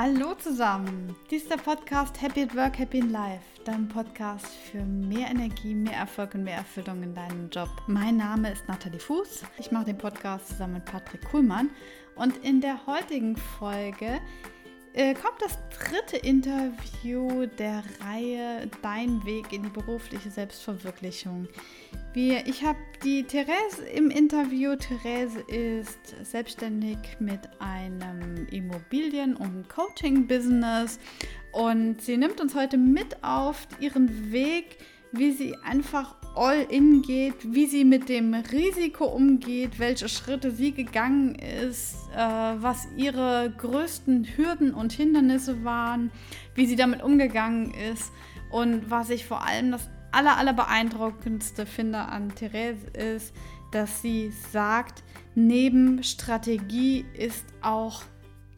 Hallo zusammen, dies ist der Podcast Happy at Work, Happy in Life, dein Podcast für mehr Energie, mehr Erfolg und mehr Erfüllung in deinem Job. Mein Name ist Nathalie Fuß, ich mache den Podcast zusammen mit Patrick Kuhlmann und in der heutigen Folge äh, kommt das dritte Interview der Reihe Dein Weg in die berufliche Selbstverwirklichung. Wir, ich habe die Therese im Interview. Therese ist selbstständig mit einem Immobilien- und Coaching-Business und sie nimmt uns heute mit auf ihren Weg, wie sie einfach all in geht, wie sie mit dem Risiko umgeht, welche Schritte sie gegangen ist, äh, was ihre größten Hürden und Hindernisse waren, wie sie damit umgegangen ist und was ich vor allem das aller, aller beeindruckendste finde an Therese ist, dass sie sagt, neben Strategie ist auch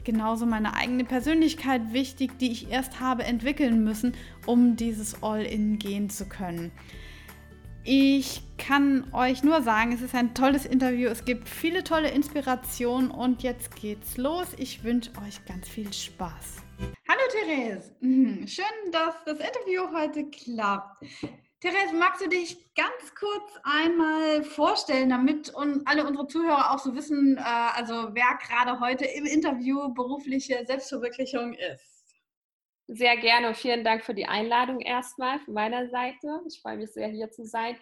genauso meine eigene Persönlichkeit wichtig, die ich erst habe entwickeln müssen, um dieses All-In gehen zu können. Ich kann euch nur sagen, es ist ein tolles Interview. Es gibt viele tolle Inspirationen und jetzt geht's los. Ich wünsche euch ganz viel Spaß. Hallo Therese, mhm, schön, dass das Interview heute klappt. Therese, magst du dich ganz kurz einmal vorstellen, damit und alle unsere Zuhörer auch so wissen, äh, also wer gerade heute im Interview berufliche Selbstverwirklichung ist? Sehr gerne und vielen Dank für die Einladung erstmal von meiner Seite. Ich freue mich sehr, hier zu sein.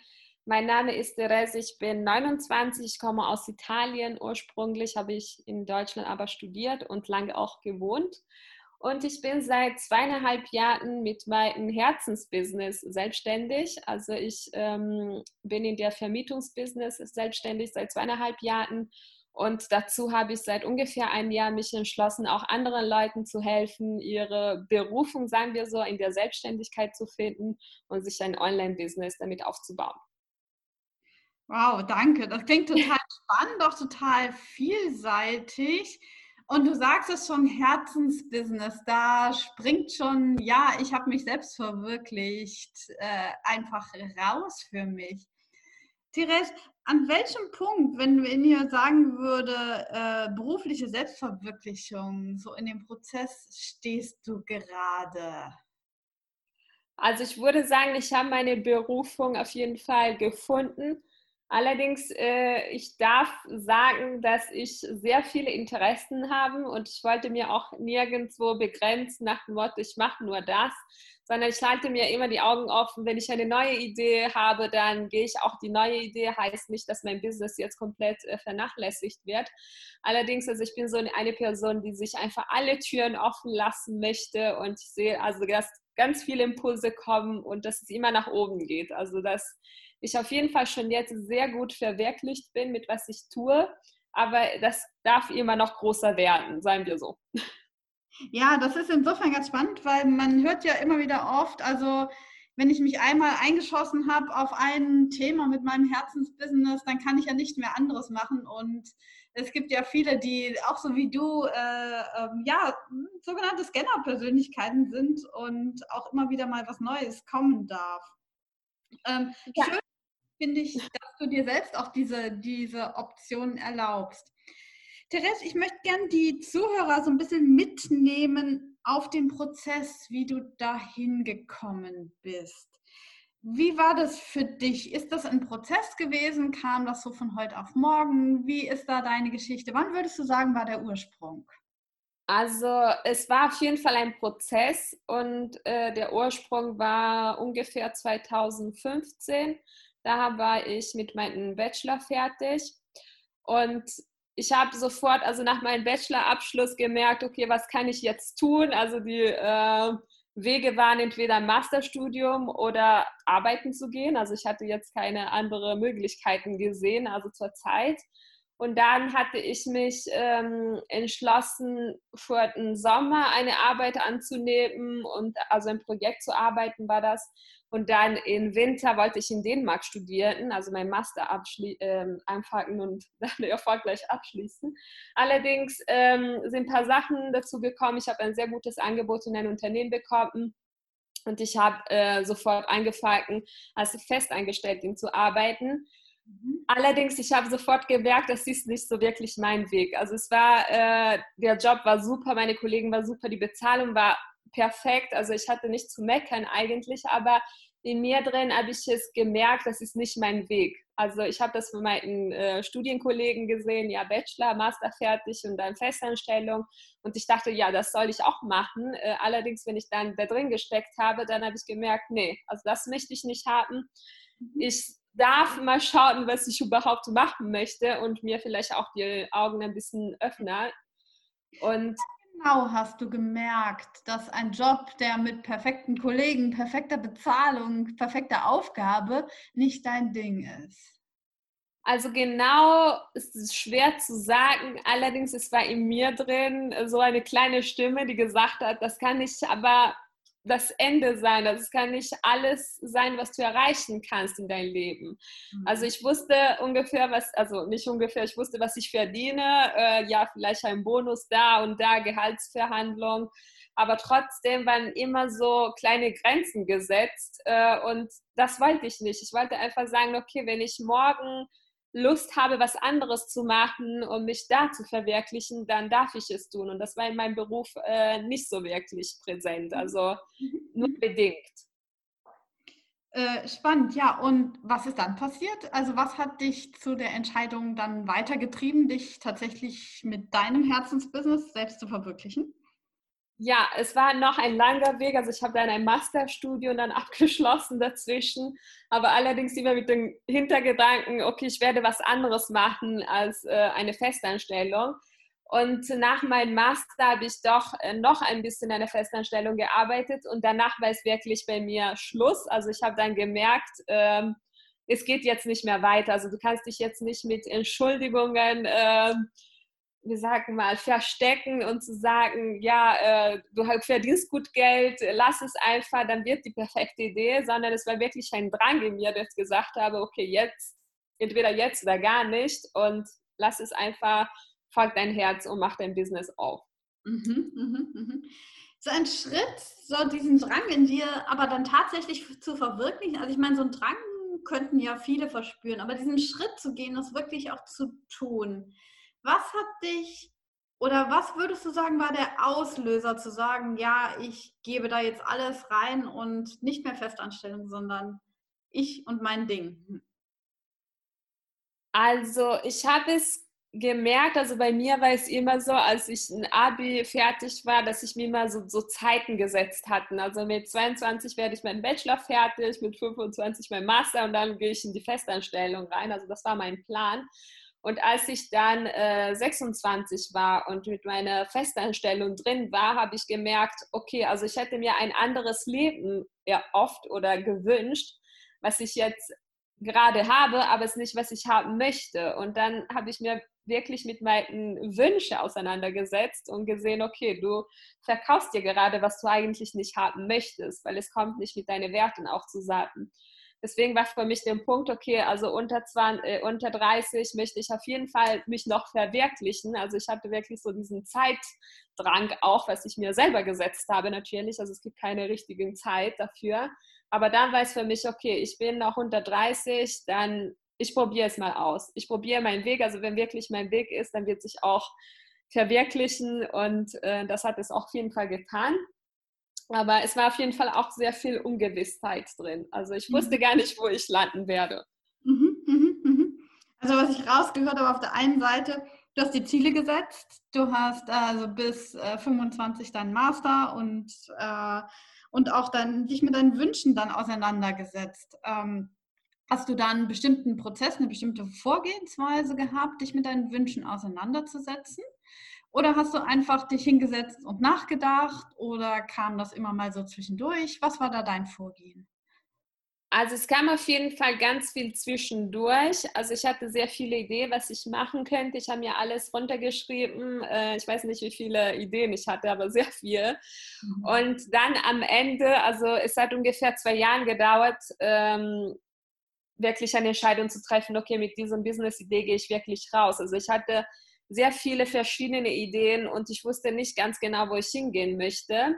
Mein Name ist Therese, ich bin 29, ich komme aus Italien. Ursprünglich habe ich in Deutschland aber studiert und lange auch gewohnt. Und ich bin seit zweieinhalb Jahren mit meinem Herzensbusiness selbstständig. Also ich ähm, bin in der Vermietungsbusiness selbstständig seit zweieinhalb Jahren. Und dazu habe ich seit ungefähr einem Jahr mich entschlossen, auch anderen Leuten zu helfen, ihre Berufung, sagen wir so, in der Selbstständigkeit zu finden und sich ein Online-Business damit aufzubauen. Wow, danke. Das klingt total spannend, auch total vielseitig. Und du sagst es schon, Herzensbusiness, da springt schon, ja, ich habe mich selbst verwirklicht, äh, einfach raus für mich. Therese, an welchem Punkt, wenn, ihr sagen würde, äh, berufliche Selbstverwirklichung, so in dem Prozess stehst du gerade? Also ich würde sagen, ich habe meine Berufung auf jeden Fall gefunden. Allerdings, äh, ich darf sagen, dass ich sehr viele Interessen habe und ich wollte mir auch nirgendwo begrenzen nach dem Motto, ich mache nur das, sondern ich halte mir immer die Augen offen. Wenn ich eine neue Idee habe, dann gehe ich auch die neue Idee. Heißt nicht, dass mein Business jetzt komplett äh, vernachlässigt wird. Allerdings, also ich bin so eine Person, die sich einfach alle Türen offen lassen möchte und ich sehe also, dass ganz viele Impulse kommen und dass es immer nach oben geht. Also dass ich auf jeden Fall schon jetzt sehr gut verwirklicht bin mit was ich tue, aber das darf immer noch größer werden, seien wir so. Ja, das ist insofern ganz spannend, weil man hört ja immer wieder oft, also wenn ich mich einmal eingeschossen habe auf ein Thema mit meinem Herzensbusiness, dann kann ich ja nicht mehr anderes machen. Und es gibt ja viele, die auch so wie du, äh, äh, ja, sogenannte Scanner-Persönlichkeiten sind und auch immer wieder mal was Neues kommen darf. Ähm, ja. Schön finde ich, dass du dir selbst auch diese, diese Option erlaubst. Therese, ich möchte gerne die Zuhörer so ein bisschen mitnehmen auf den Prozess, wie du dahin gekommen bist. Wie war das für dich? Ist das ein Prozess gewesen? Kam das so von heute auf morgen? Wie ist da deine Geschichte? Wann würdest du sagen, war der Ursprung? Also es war auf jeden Fall ein Prozess und äh, der Ursprung war ungefähr 2015. Da war ich mit meinem Bachelor fertig und ich habe sofort, also nach meinem Bachelorabschluss gemerkt, okay, was kann ich jetzt tun? Also die äh, Wege waren entweder Masterstudium oder arbeiten zu gehen. Also ich hatte jetzt keine anderen Möglichkeiten gesehen, also zur Zeit. Und dann hatte ich mich ähm, entschlossen, vor dem Sommer eine Arbeit anzunehmen und also ein Projekt zu arbeiten war das. Und dann im Winter wollte ich in Dänemark studieren, also mein Master ähm, anfangen und dann erfolgreich abschließen. Allerdings ähm, sind ein paar Sachen dazu gekommen. Ich habe ein sehr gutes Angebot in ein Unternehmen bekommen. Und ich habe äh, sofort angefangen, als Festangestellten zu arbeiten. Allerdings, ich habe sofort gemerkt, das ist nicht so wirklich mein Weg. Also es war, äh, der Job war super, meine Kollegen waren super, die Bezahlung war perfekt. Also ich hatte nicht zu meckern eigentlich, aber in mir drin habe ich es gemerkt, das ist nicht mein Weg. Also ich habe das von meinen äh, Studienkollegen gesehen, ja Bachelor, Master fertig und dann Festanstellung. Und ich dachte, ja, das soll ich auch machen. Äh, allerdings, wenn ich dann da drin gesteckt habe, dann habe ich gemerkt, nee, also das möchte ich nicht haben. Mhm. Ich darf mal schauen, was ich überhaupt machen möchte und mir vielleicht auch die Augen ein bisschen öffnen. Und genau hast du gemerkt, dass ein Job, der mit perfekten Kollegen, perfekter Bezahlung, perfekter Aufgabe nicht dein Ding ist? Also genau ist es schwer zu sagen. Allerdings es war in mir drin so eine kleine Stimme, die gesagt hat, das kann ich aber das Ende sein. Also es kann nicht alles sein, was du erreichen kannst in deinem Leben. Mhm. Also ich wusste ungefähr, was, also nicht ungefähr, ich wusste, was ich verdiene. Äh, ja, vielleicht ein Bonus da und da, Gehaltsverhandlung. Aber trotzdem waren immer so kleine Grenzen gesetzt äh, und das wollte ich nicht. Ich wollte einfach sagen, okay, wenn ich morgen Lust habe, was anderes zu machen und mich da zu verwirklichen, dann darf ich es tun. Und das war in meinem Beruf äh, nicht so wirklich präsent, also nur bedingt. Äh, spannend, ja. Und was ist dann passiert? Also was hat dich zu der Entscheidung dann weitergetrieben, dich tatsächlich mit deinem Herzensbusiness selbst zu verwirklichen? Ja, es war noch ein langer Weg. Also ich habe dann ein Masterstudium dann abgeschlossen dazwischen, aber allerdings immer mit dem Hintergedanken, okay, ich werde was anderes machen als äh, eine Festanstellung. Und nach meinem Master habe ich doch äh, noch ein bisschen in einer Festanstellung gearbeitet und danach war es wirklich bei mir Schluss. Also ich habe dann gemerkt, ähm, es geht jetzt nicht mehr weiter. Also du kannst dich jetzt nicht mit Entschuldigungen äh, wir sagen mal, verstecken und zu sagen, ja, äh, du verdienst gut Geld, lass es einfach, dann wird die perfekte Idee, sondern es war wirklich ein Drang in mir, dass ich gesagt habe, okay, jetzt, entweder jetzt oder gar nicht und lass es einfach, folg dein Herz und mach dein Business auf. Mhm, mhm, mhm. So ein Schritt, so diesen Drang in dir, aber dann tatsächlich zu verwirklichen. Also ich meine, so einen Drang könnten ja viele verspüren, aber diesen Schritt zu gehen, das wirklich auch zu tun. Was hat dich oder was würdest du sagen, war der Auslöser zu sagen, ja, ich gebe da jetzt alles rein und nicht mehr Festanstellung, sondern ich und mein Ding? Also ich habe es gemerkt, also bei mir war es immer so, als ich ein Abi fertig war, dass ich mir immer so, so Zeiten gesetzt hatte. Also mit 22 werde ich meinen Bachelor fertig, mit 25 mein Master und dann gehe ich in die Festanstellung rein. Also das war mein Plan. Und als ich dann äh, 26 war und mit meiner Festanstellung drin war, habe ich gemerkt, okay, also ich hätte mir ein anderes Leben erhofft oder gewünscht, was ich jetzt gerade habe, aber es nicht, was ich haben möchte. Und dann habe ich mir wirklich mit meinen Wünschen auseinandergesetzt und gesehen, okay, du verkaufst dir gerade, was du eigentlich nicht haben möchtest, weil es kommt nicht mit deinen Werten auch zusammen. Deswegen war für mich der Punkt, okay, also unter, 20, äh, unter 30 möchte ich auf jeden Fall mich noch verwirklichen. Also ich hatte wirklich so diesen Zeitdrang auch, was ich mir selber gesetzt habe natürlich. Also es gibt keine richtige Zeit dafür. Aber dann war es für mich, okay, ich bin noch unter 30, dann ich probiere es mal aus. Ich probiere meinen Weg. Also wenn wirklich mein Weg ist, dann wird sich auch verwirklichen und äh, das hat es auch auf jeden Fall getan. Aber es war auf jeden Fall auch sehr viel Ungewissheit drin. Also ich wusste mhm. gar nicht, wo ich landen werde. Mhm, mhm, mhm. Also was ich rausgehört habe, auf der einen Seite, du hast die Ziele gesetzt, du hast also bis äh, 25 deinen Master und, äh, und auch dann dich mit deinen Wünschen dann auseinandergesetzt. Ähm, hast du dann einen bestimmten Prozess, eine bestimmte Vorgehensweise gehabt, dich mit deinen Wünschen auseinanderzusetzen? Oder hast du einfach dich hingesetzt und nachgedacht oder kam das immer mal so zwischendurch? Was war da dein Vorgehen? Also es kam auf jeden Fall ganz viel zwischendurch. Also ich hatte sehr viele Ideen, was ich machen könnte. Ich habe mir alles runtergeschrieben. Äh, ich weiß nicht, wie viele Ideen ich hatte, aber sehr viel. Mhm. Und dann am Ende, also es hat ungefähr zwei Jahre gedauert, ähm, wirklich eine Entscheidung zu treffen, okay, mit diesem Business-Idee gehe ich wirklich raus. Also ich hatte sehr viele verschiedene Ideen und ich wusste nicht ganz genau, wo ich hingehen möchte.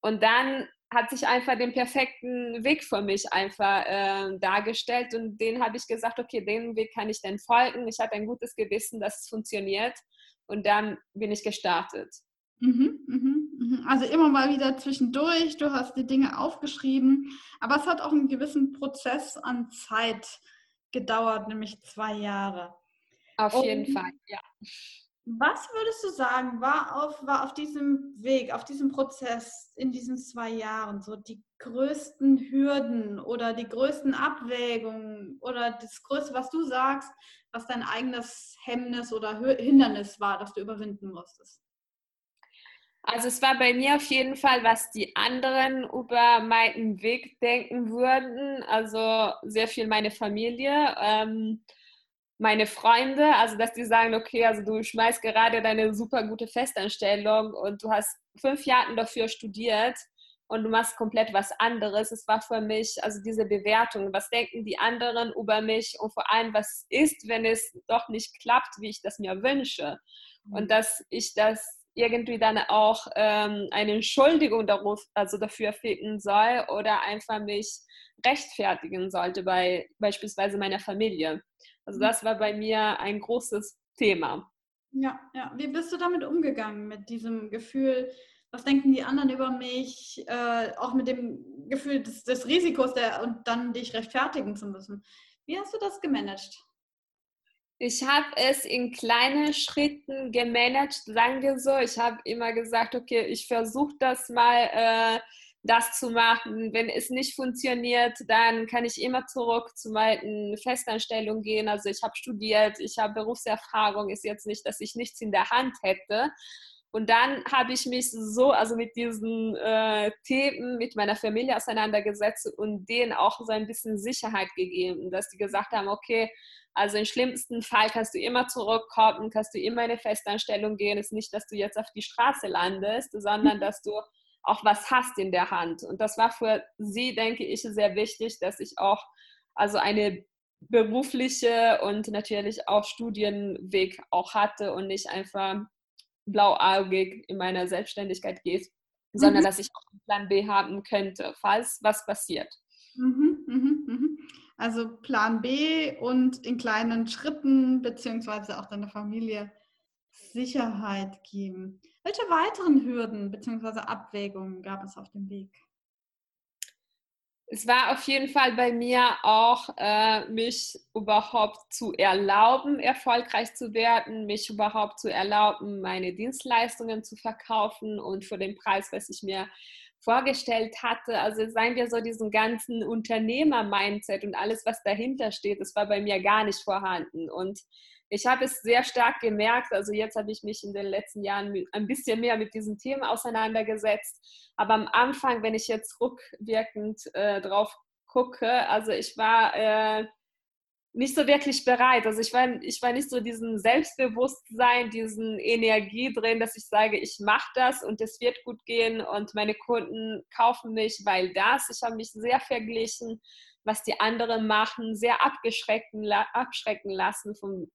Und dann hat sich einfach den perfekten Weg für mich einfach äh, dargestellt und den habe ich gesagt, okay, den Weg kann ich dann folgen. Ich hatte ein gutes Gewissen, dass es funktioniert und dann bin ich gestartet. Mhm, mhm, mhm. Also immer mal wieder zwischendurch, du hast die Dinge aufgeschrieben, aber es hat auch einen gewissen Prozess an Zeit gedauert, nämlich zwei Jahre. Auf und jeden Fall, ja. Was würdest du sagen, war auf, war auf diesem Weg, auf diesem Prozess in diesen zwei Jahren so die größten Hürden oder die größten Abwägungen oder das Größte, was du sagst, was dein eigenes Hemmnis oder Hindernis war, das du überwinden musstest? Also es war bei mir auf jeden Fall, was die anderen über meinen Weg denken würden. Also sehr viel meine Familie. Ähm, meine Freunde, also dass die sagen, okay, also du schmeißt gerade deine super gute Festanstellung und du hast fünf Jahre dafür studiert und du machst komplett was anderes. Es war für mich, also diese Bewertung, was denken die anderen über mich und vor allem, was ist, wenn es doch nicht klappt, wie ich das mir wünsche. Und mhm. dass ich das irgendwie dann auch ähm, eine Entschuldigung darauf, also dafür finden soll oder einfach mich rechtfertigen sollte bei beispielsweise meiner Familie. Also mhm. das war bei mir ein großes Thema. Ja, ja. Wie bist du damit umgegangen, mit diesem Gefühl, was denken die anderen über mich, äh, auch mit dem Gefühl des, des Risikos der, und dann dich rechtfertigen zu müssen? Wie hast du das gemanagt? Ich habe es in kleinen Schritten gemanagt, sagen wir so. Ich habe immer gesagt, okay, ich versuche das mal äh, das zu machen. Wenn es nicht funktioniert, dann kann ich immer zurück zu meinen Festanstellungen gehen. Also ich habe studiert, ich habe Berufserfahrung, ist jetzt nicht, dass ich nichts in der Hand hätte. Und dann habe ich mich so, also mit diesen äh, Themen mit meiner Familie auseinandergesetzt und denen auch so ein bisschen Sicherheit gegeben, dass die gesagt haben, okay, also im schlimmsten Fall kannst du immer zurückkommen, kannst du immer in eine Festanstellung gehen. Es ist nicht, dass du jetzt auf die Straße landest, sondern dass du auch was hast in der Hand. Und das war für sie, denke ich, sehr wichtig, dass ich auch also eine berufliche und natürlich auch Studienweg auch hatte und nicht einfach blauäugig in meiner Selbstständigkeit gehe, sondern mhm. dass ich auch einen Plan B haben könnte, falls was passiert. Mhm, mhm, mhm. Also Plan B und in kleinen Schritten beziehungsweise auch deiner Familie Sicherheit geben. Welche weiteren Hürden bzw. Abwägungen gab es auf dem Weg? Es war auf jeden Fall bei mir auch, äh, mich überhaupt zu erlauben, erfolgreich zu werden, mich überhaupt zu erlauben, meine Dienstleistungen zu verkaufen und für den Preis, was ich mir vorgestellt hatte. Also seien wir so diesen ganzen Unternehmer-Mindset und alles, was dahinter steht, das war bei mir gar nicht vorhanden. Und ich habe es sehr stark gemerkt, also jetzt habe ich mich in den letzten Jahren ein bisschen mehr mit diesen Themen auseinandergesetzt. Aber am Anfang, wenn ich jetzt rückwirkend äh, drauf gucke, also ich war äh, nicht so wirklich bereit. Also ich war, ich war nicht so diesen Selbstbewusstsein, diesen Energie drin, dass ich sage, ich mache das und es wird gut gehen und meine Kunden kaufen mich, weil das. Ich habe mich sehr verglichen, was die anderen machen, sehr abgeschrecken, abschrecken lassen vom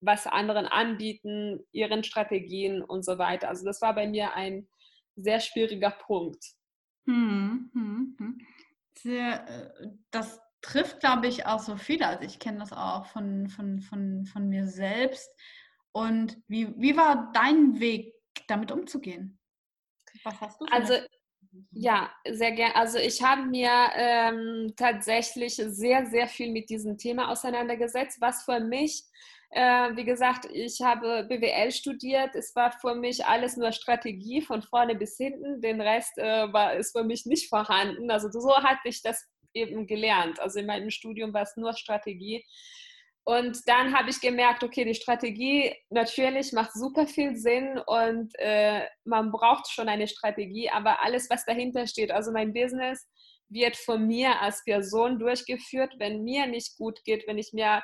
was anderen anbieten, ihren Strategien und so weiter. Also das war bei mir ein sehr schwieriger Punkt. Hm, hm, hm. Sehr, äh, das trifft, glaube ich, auch so viele. Also ich kenne das auch von, von, von, von mir selbst. Und wie, wie war dein Weg, damit umzugehen? Was hast du? Also ja, sehr gerne. Also ich habe mir ähm, tatsächlich sehr, sehr viel mit diesem Thema auseinandergesetzt, was für mich äh, wie gesagt, ich habe BWL studiert. Es war für mich alles nur Strategie von vorne bis hinten. Den Rest äh, war, ist für mich nicht vorhanden. Also so hatte ich das eben gelernt. Also in meinem Studium war es nur Strategie. Und dann habe ich gemerkt, okay, die Strategie natürlich macht super viel Sinn und äh, man braucht schon eine Strategie, aber alles, was dahinter steht, also mein Business wird von mir als Person durchgeführt. Wenn mir nicht gut geht, wenn ich mir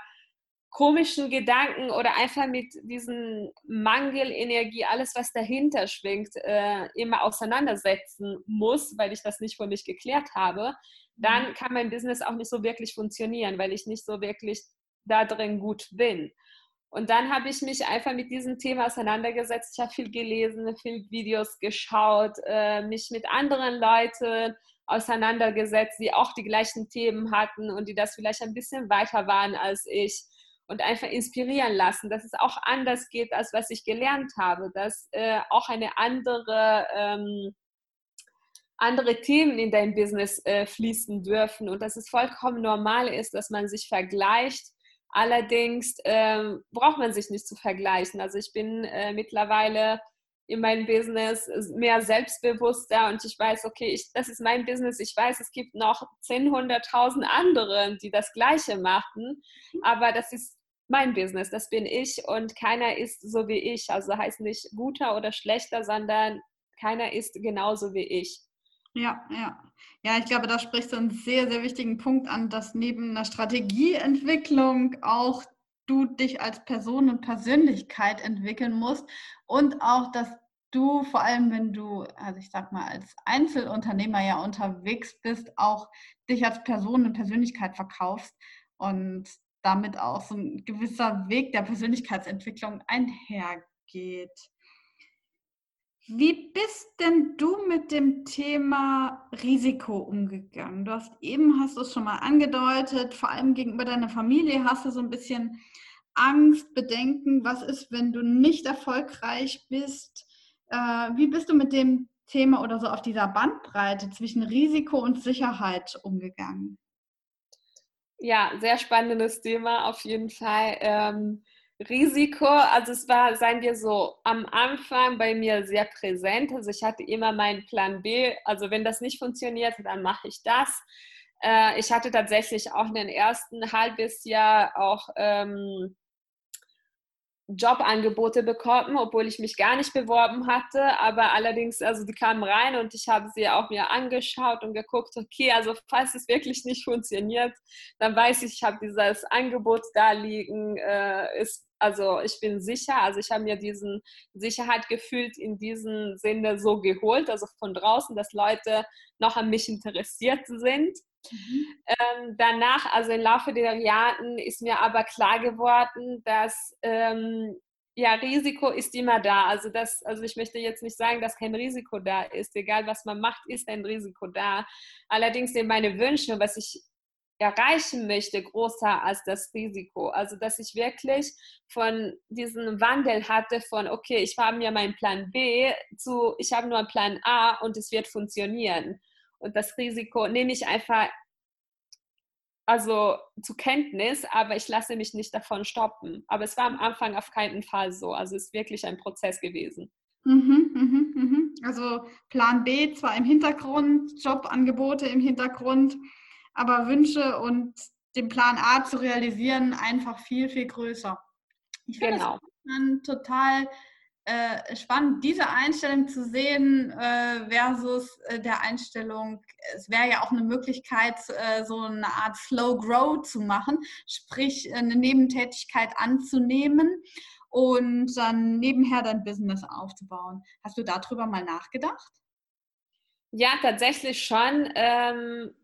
komischen Gedanken oder einfach mit diesen Mangelenergie, alles was dahinter schwingt, äh, immer auseinandersetzen muss, weil ich das nicht für mich geklärt habe, dann mhm. kann mein Business auch nicht so wirklich funktionieren, weil ich nicht so wirklich da drin gut bin. Und dann habe ich mich einfach mit diesem Thema auseinandergesetzt. Ich habe viel gelesen, viel Videos geschaut, äh, mich mit anderen Leuten auseinandergesetzt, die auch die gleichen Themen hatten und die das vielleicht ein bisschen weiter waren als ich und einfach inspirieren lassen, dass es auch anders geht, als was ich gelernt habe, dass äh, auch eine andere, ähm, andere Themen in dein Business äh, fließen dürfen und dass es vollkommen normal ist, dass man sich vergleicht. Allerdings ähm, braucht man sich nicht zu vergleichen. Also ich bin äh, mittlerweile in meinem Business mehr selbstbewusster und ich weiß, okay, ich, das ist mein Business. Ich weiß, es gibt noch 10, 100.000 andere, die das Gleiche machen, aber das ist mein Business, das bin ich und keiner ist so wie ich. Also heißt nicht guter oder schlechter, sondern keiner ist genauso wie ich. Ja, ja. Ja, ich glaube, da sprichst du einen sehr, sehr wichtigen Punkt an, dass neben einer Strategieentwicklung auch du dich als Person und Persönlichkeit entwickeln musst und auch, dass du vor allem, wenn du, also ich sag mal, als Einzelunternehmer ja unterwegs bist, auch dich als Person und Persönlichkeit verkaufst und damit auch so ein gewisser Weg der Persönlichkeitsentwicklung einhergeht. Wie bist denn du mit dem Thema Risiko umgegangen? Du hast eben, hast du es schon mal angedeutet, vor allem gegenüber deiner Familie hast du so ein bisschen Angst, Bedenken. Was ist, wenn du nicht erfolgreich bist? Äh, wie bist du mit dem Thema oder so auf dieser Bandbreite zwischen Risiko und Sicherheit umgegangen? Ja, sehr spannendes Thema auf jeden Fall. Ähm, Risiko, also es war, seien wir so, am Anfang bei mir sehr präsent. Also ich hatte immer meinen Plan B. Also wenn das nicht funktioniert, dann mache ich das. Äh, ich hatte tatsächlich auch in den ersten halbes Jahr auch ähm, Jobangebote bekommen, obwohl ich mich gar nicht beworben hatte. Aber allerdings, also die kamen rein und ich habe sie auch mir angeschaut und geguckt, okay, also falls es wirklich nicht funktioniert, dann weiß ich, ich habe dieses Angebot da liegen, äh, ist also ich bin sicher, also ich habe mir diesen Sicherheit gefühlt in diesem Sinne so geholt, also von draußen, dass Leute noch an mich interessiert sind. Mhm. Ähm, danach, also im Laufe der Jahre, ist mir aber klar geworden, dass ähm, ja, Risiko ist immer da. Also, das, also ich möchte jetzt nicht sagen, dass kein Risiko da ist. Egal, was man macht, ist ein Risiko da. Allerdings sind meine Wünsche, was ich erreichen möchte, größer als das Risiko. Also, dass ich wirklich von diesem Wandel hatte von, okay, ich habe mir meinen Plan B zu, ich habe nur einen Plan A und es wird funktionieren. Und das Risiko nehme ich einfach also zu Kenntnis, aber ich lasse mich nicht davon stoppen. Aber es war am Anfang auf keinen Fall so. Also es ist wirklich ein Prozess gewesen. Mhm, mhm, mhm. Also Plan B zwar im Hintergrund, Jobangebote im Hintergrund, aber Wünsche und den Plan A zu realisieren einfach viel, viel größer. Ich finde genau. es total äh, spannend, diese Einstellung zu sehen äh, versus äh, der Einstellung, es wäre ja auch eine Möglichkeit, äh, so eine Art Slow Grow zu machen, sprich eine Nebentätigkeit anzunehmen und dann nebenher dein Business aufzubauen. Hast du darüber mal nachgedacht? Ja, tatsächlich schon. Ähm,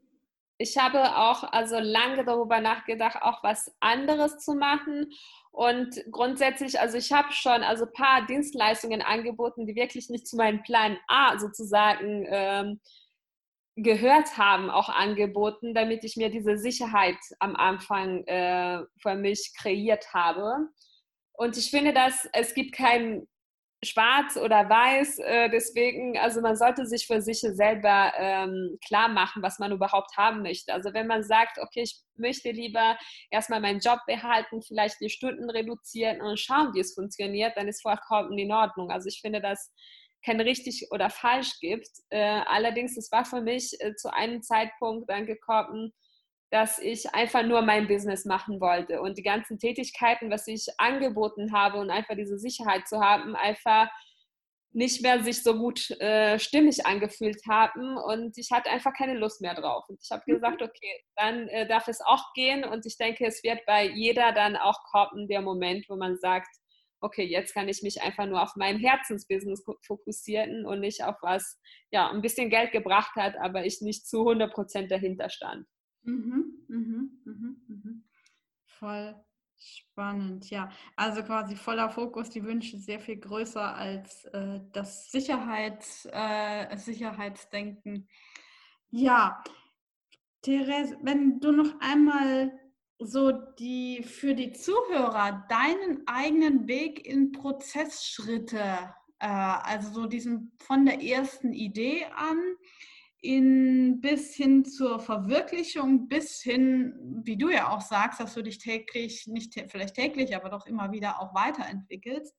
ich habe auch also lange darüber nachgedacht, auch was anderes zu machen und grundsätzlich, also ich habe schon also ein paar Dienstleistungen angeboten, die wirklich nicht zu meinem Plan A sozusagen ähm, gehört haben, auch angeboten, damit ich mir diese Sicherheit am Anfang äh, für mich kreiert habe. Und ich finde, dass es gibt keinen schwarz oder weiß. Äh, deswegen, also man sollte sich für sich selber ähm, klar machen, was man überhaupt haben möchte. Also wenn man sagt, okay, ich möchte lieber erstmal meinen Job behalten, vielleicht die Stunden reduzieren und schauen, wie es funktioniert, dann ist vollkommen in Ordnung. Also ich finde, dass kein richtig oder falsch gibt. Äh, allerdings, es war für mich äh, zu einem Zeitpunkt dann gekommen, dass ich einfach nur mein Business machen wollte und die ganzen Tätigkeiten, was ich angeboten habe und einfach diese Sicherheit zu haben, einfach nicht mehr sich so gut äh, stimmig angefühlt haben und ich hatte einfach keine Lust mehr drauf. Und ich habe mhm. gesagt, okay, dann äh, darf es auch gehen und ich denke, es wird bei jeder dann auch kommen, der Moment, wo man sagt, okay, jetzt kann ich mich einfach nur auf mein Herzensbusiness fokussieren und nicht auf was, ja, ein bisschen Geld gebracht hat, aber ich nicht zu 100 Prozent dahinter stand. Mhm, mhm, mhm, mhm. Voll Spannend, ja. Also quasi voller Fokus, die Wünsche sehr viel größer als äh, das Sicherheits, äh, Sicherheitsdenken. Ja, Therese, wenn du noch einmal so die für die Zuhörer deinen eigenen Weg in Prozessschritte, äh, also so diesen von der ersten Idee an in, bis hin zur Verwirklichung, bis hin, wie du ja auch sagst, dass du dich täglich, nicht vielleicht täglich, aber doch immer wieder auch weiterentwickelst.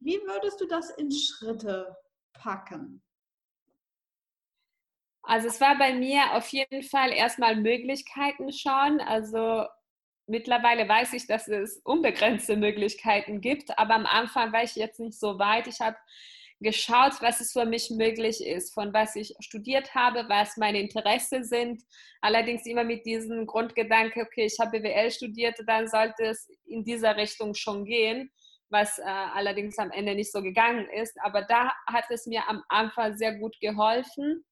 Wie würdest du das in Schritte packen? Also es war bei mir auf jeden Fall erstmal Möglichkeiten schauen. Also mittlerweile weiß ich, dass es unbegrenzte Möglichkeiten gibt, aber am Anfang war ich jetzt nicht so weit. Ich habe geschaut, was es für mich möglich ist, von was ich studiert habe, was meine Interessen sind. Allerdings immer mit diesem Grundgedanke, okay, ich habe BWL studiert, dann sollte es in dieser Richtung schon gehen, was äh, allerdings am Ende nicht so gegangen ist. Aber da hat es mir am Anfang sehr gut geholfen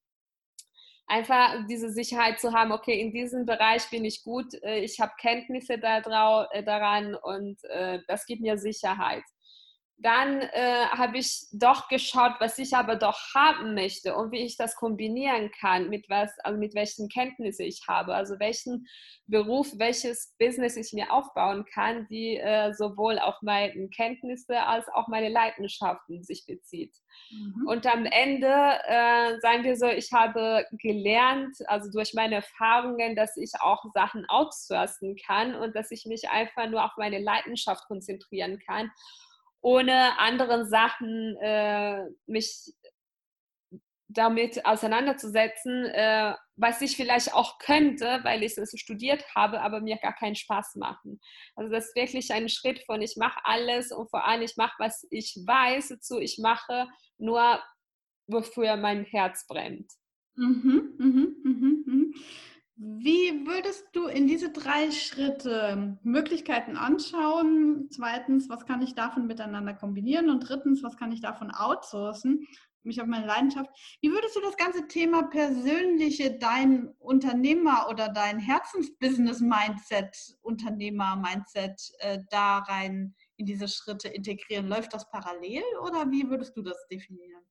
einfach diese Sicherheit zu haben, okay, in diesem Bereich bin ich gut, äh, ich habe Kenntnisse äh, daran und äh, das gibt mir Sicherheit dann äh, habe ich doch geschaut, was ich aber doch haben möchte und wie ich das kombinieren kann, mit was, also mit welchen Kenntnissen ich habe, also welchen Beruf, welches Business ich mir aufbauen kann, die äh, sowohl auf meine Kenntnisse als auch meine Leidenschaften sich bezieht. Mhm. Und am Ende, äh, sagen wir so, ich habe gelernt, also durch meine Erfahrungen, dass ich auch Sachen outsourcen kann und dass ich mich einfach nur auf meine Leidenschaft konzentrieren kann ohne anderen Sachen äh, mich damit auseinanderzusetzen, äh, was ich vielleicht auch könnte, weil ich es studiert habe, aber mir gar keinen Spaß machen. Also das ist wirklich ein Schritt von ich mache alles und vor allem ich mache, was ich weiß, zu ich mache nur, wofür mein Herz brennt. Mhm, mhm, mhm, mhm. Wie würdest du in diese drei Schritte Möglichkeiten anschauen? Zweitens, was kann ich davon miteinander kombinieren? Und drittens, was kann ich davon outsourcen? Mich auf meine Leidenschaft. Wie würdest du das ganze Thema persönliche, dein Unternehmer oder dein Herzensbusiness-Mindset, Unternehmer-Mindset äh, da rein in diese Schritte integrieren? Läuft das parallel oder wie würdest du das definieren?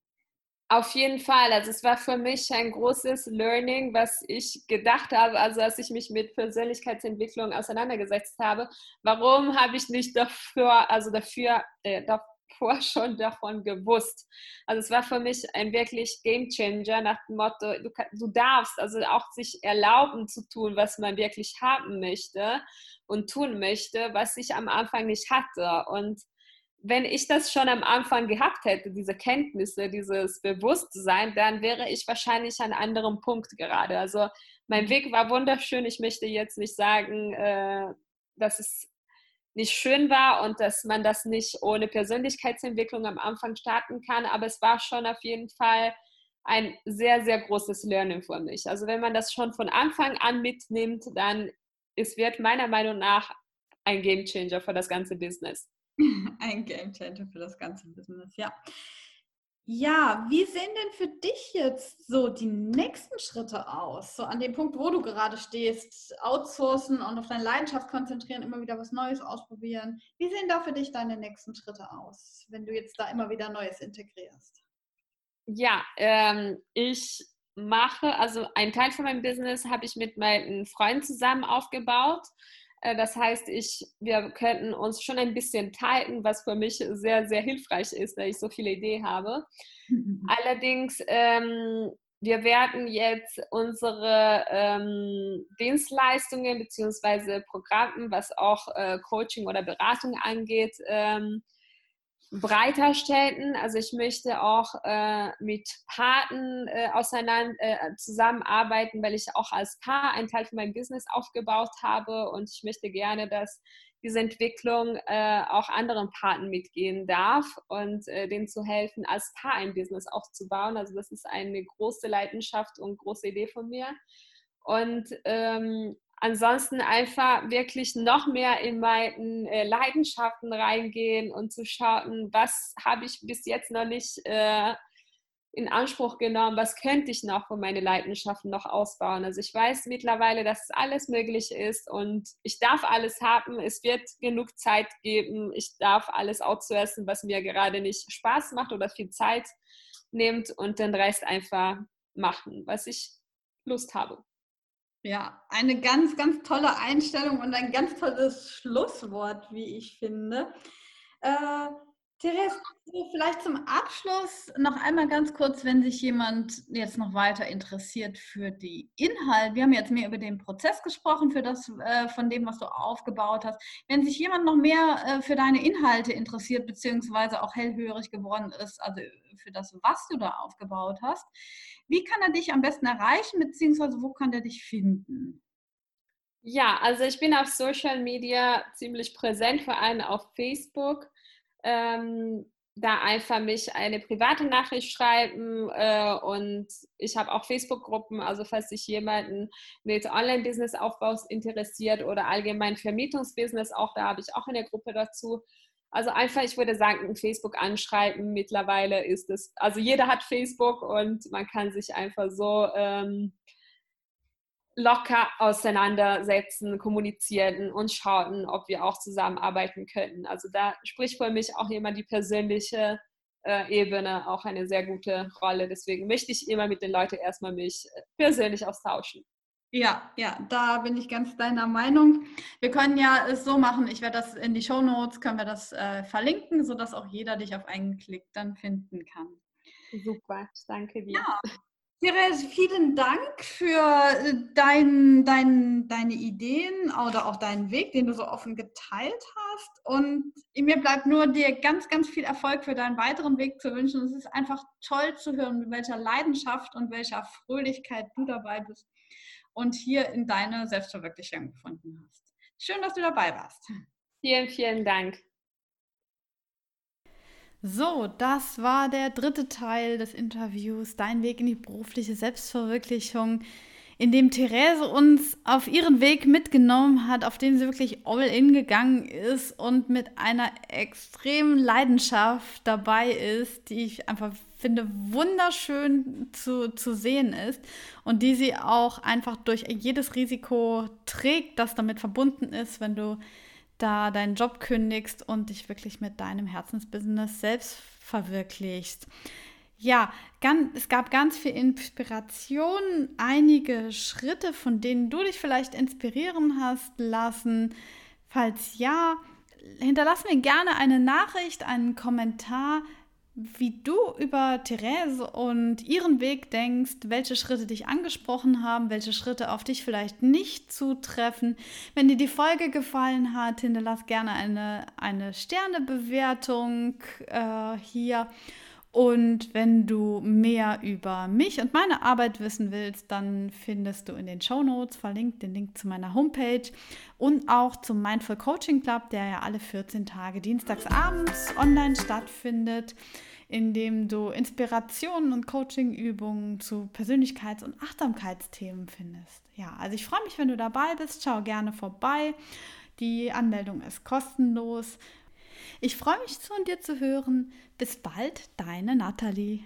Auf jeden Fall. Also es war für mich ein großes Learning, was ich gedacht habe, also als ich mich mit Persönlichkeitsentwicklung auseinandergesetzt habe. Warum habe ich nicht dafür, also dafür, äh, davor schon davon gewusst? Also es war für mich ein wirklich Game Changer nach dem Motto, du, du darfst also auch sich erlauben zu tun, was man wirklich haben möchte und tun möchte, was ich am Anfang nicht hatte. Und wenn ich das schon am Anfang gehabt hätte, diese Kenntnisse, dieses Bewusstsein, dann wäre ich wahrscheinlich an einem anderen Punkt gerade. Also mein mhm. Weg war wunderschön. Ich möchte jetzt nicht sagen, äh, dass es nicht schön war und dass man das nicht ohne Persönlichkeitsentwicklung am Anfang starten kann, aber es war schon auf jeden Fall ein sehr, sehr großes Lernen für mich. Also wenn man das schon von Anfang an mitnimmt, dann es wird meiner Meinung nach ein Game Changer für das ganze Business. Ein Game Changer für das ganze Business, ja. Ja, wie sehen denn für dich jetzt so die nächsten Schritte aus? So an dem Punkt, wo du gerade stehst, outsourcen und auf deine Leidenschaft konzentrieren, immer wieder was Neues ausprobieren. Wie sehen da für dich deine nächsten Schritte aus, wenn du jetzt da immer wieder Neues integrierst? Ja, ähm, ich mache, also ein Teil von meinem Business habe ich mit meinen Freunden zusammen aufgebaut. Äh, das heißt, ich, wir könnten uns schon ein bisschen teilen, was für mich sehr, sehr hilfreich ist, da ich so viele Ideen habe. Mhm. Allerdings, ähm, wir werden jetzt unsere ähm, Dienstleistungen bzw. Programme, was auch äh, Coaching oder Beratung angeht, ähm, breiter stellen. Also ich möchte auch äh, mit Paten äh, auseinander äh, zusammenarbeiten, weil ich auch als Paar einen Teil von meinem Business aufgebaut habe und ich möchte gerne, dass diese Entwicklung äh, auch anderen Paten mitgehen darf und äh, denen zu helfen, als Paar ein Business aufzubauen. Also das ist eine große Leidenschaft und große Idee von mir. Und ähm, ansonsten einfach wirklich noch mehr in meine äh, Leidenschaften reingehen und zu schauen, was habe ich bis jetzt noch nicht äh, in Anspruch genommen, was könnte ich noch für meine Leidenschaften noch ausbauen. Also ich weiß mittlerweile, dass alles möglich ist und ich darf alles haben. Es wird genug Zeit geben. Ich darf alles outsourcen, was mir gerade nicht Spaß macht oder viel Zeit nimmt und den Rest einfach machen, was ich Lust habe. Ja, eine ganz, ganz tolle Einstellung und ein ganz tolles Schlusswort, wie ich finde. Äh, Therese, vielleicht zum Abschluss noch einmal ganz kurz, wenn sich jemand jetzt noch weiter interessiert für die Inhalte. Wir haben jetzt mehr über den Prozess gesprochen, für das, äh, von dem, was du aufgebaut hast. Wenn sich jemand noch mehr äh, für deine Inhalte interessiert, beziehungsweise auch hellhörig geworden ist, also für das, was du da aufgebaut hast, wie kann er dich am besten erreichen, beziehungsweise wo kann er dich finden? Ja, also ich bin auf Social Media ziemlich präsent, vor allem auf Facebook ähm, da einfach mich eine private Nachricht schreiben äh, und ich habe auch Facebook-Gruppen, also falls sich jemanden mit Online-Business-Aufbau interessiert oder allgemein Vermietungsbusiness, auch da habe ich auch eine Gruppe dazu. Also einfach, ich würde sagen, Facebook anschreiben. Mittlerweile ist es, also jeder hat Facebook und man kann sich einfach so ähm, locker auseinandersetzen, kommunizieren und schauen, ob wir auch zusammenarbeiten könnten. Also da spricht für mich auch immer die persönliche äh, Ebene auch eine sehr gute Rolle. Deswegen möchte ich immer mit den Leuten erstmal mich äh, persönlich austauschen. Ja, ja, da bin ich ganz deiner Meinung. Wir können ja es so machen, ich werde das in die Show Notes, können wir das äh, verlinken, sodass auch jeder dich auf einen Klick dann finden kann. Super, danke dir. Ja, Therese, vielen Dank für äh, dein, dein, deine Ideen oder auch deinen Weg, den du so offen geteilt hast. Und mir bleibt nur dir ganz, ganz viel Erfolg für deinen weiteren Weg zu wünschen. Es ist einfach toll zu hören, mit welcher Leidenschaft und welcher Fröhlichkeit du dabei bist und hier in deine Selbstverwirklichung gefunden hast. Schön, dass du dabei warst. Vielen, vielen Dank. So, das war der dritte Teil des Interviews, Dein Weg in die berufliche Selbstverwirklichung, in dem Therese uns auf ihren Weg mitgenommen hat, auf den sie wirklich all in gegangen ist und mit einer extremen Leidenschaft dabei ist, die ich einfach finde wunderschön zu, zu sehen ist und die sie auch einfach durch jedes Risiko trägt, das damit verbunden ist, wenn du da deinen Job kündigst und dich wirklich mit deinem Herzensbusiness selbst verwirklichst. Ja, ganz, es gab ganz viel Inspiration, einige Schritte, von denen du dich vielleicht inspirieren hast lassen. Falls ja, hinterlass mir gerne eine Nachricht, einen Kommentar, wie du über Therese und ihren Weg denkst, welche Schritte dich angesprochen haben, welche Schritte auf dich vielleicht nicht zutreffen. Wenn dir die Folge gefallen hat, hinterlass gerne eine, eine Sternebewertung äh, hier. Und wenn du mehr über mich und meine Arbeit wissen willst, dann findest du in den Show Notes verlinkt den Link zu meiner Homepage und auch zum Mindful Coaching Club, der ja alle 14 Tage dienstags abends online stattfindet, in dem du Inspirationen und Coachingübungen zu Persönlichkeits- und Achtsamkeitsthemen findest. Ja, also ich freue mich, wenn du dabei bist. Schau gerne vorbei. Die Anmeldung ist kostenlos ich freue mich, von dir zu hören. Bis bald, deine Nathalie.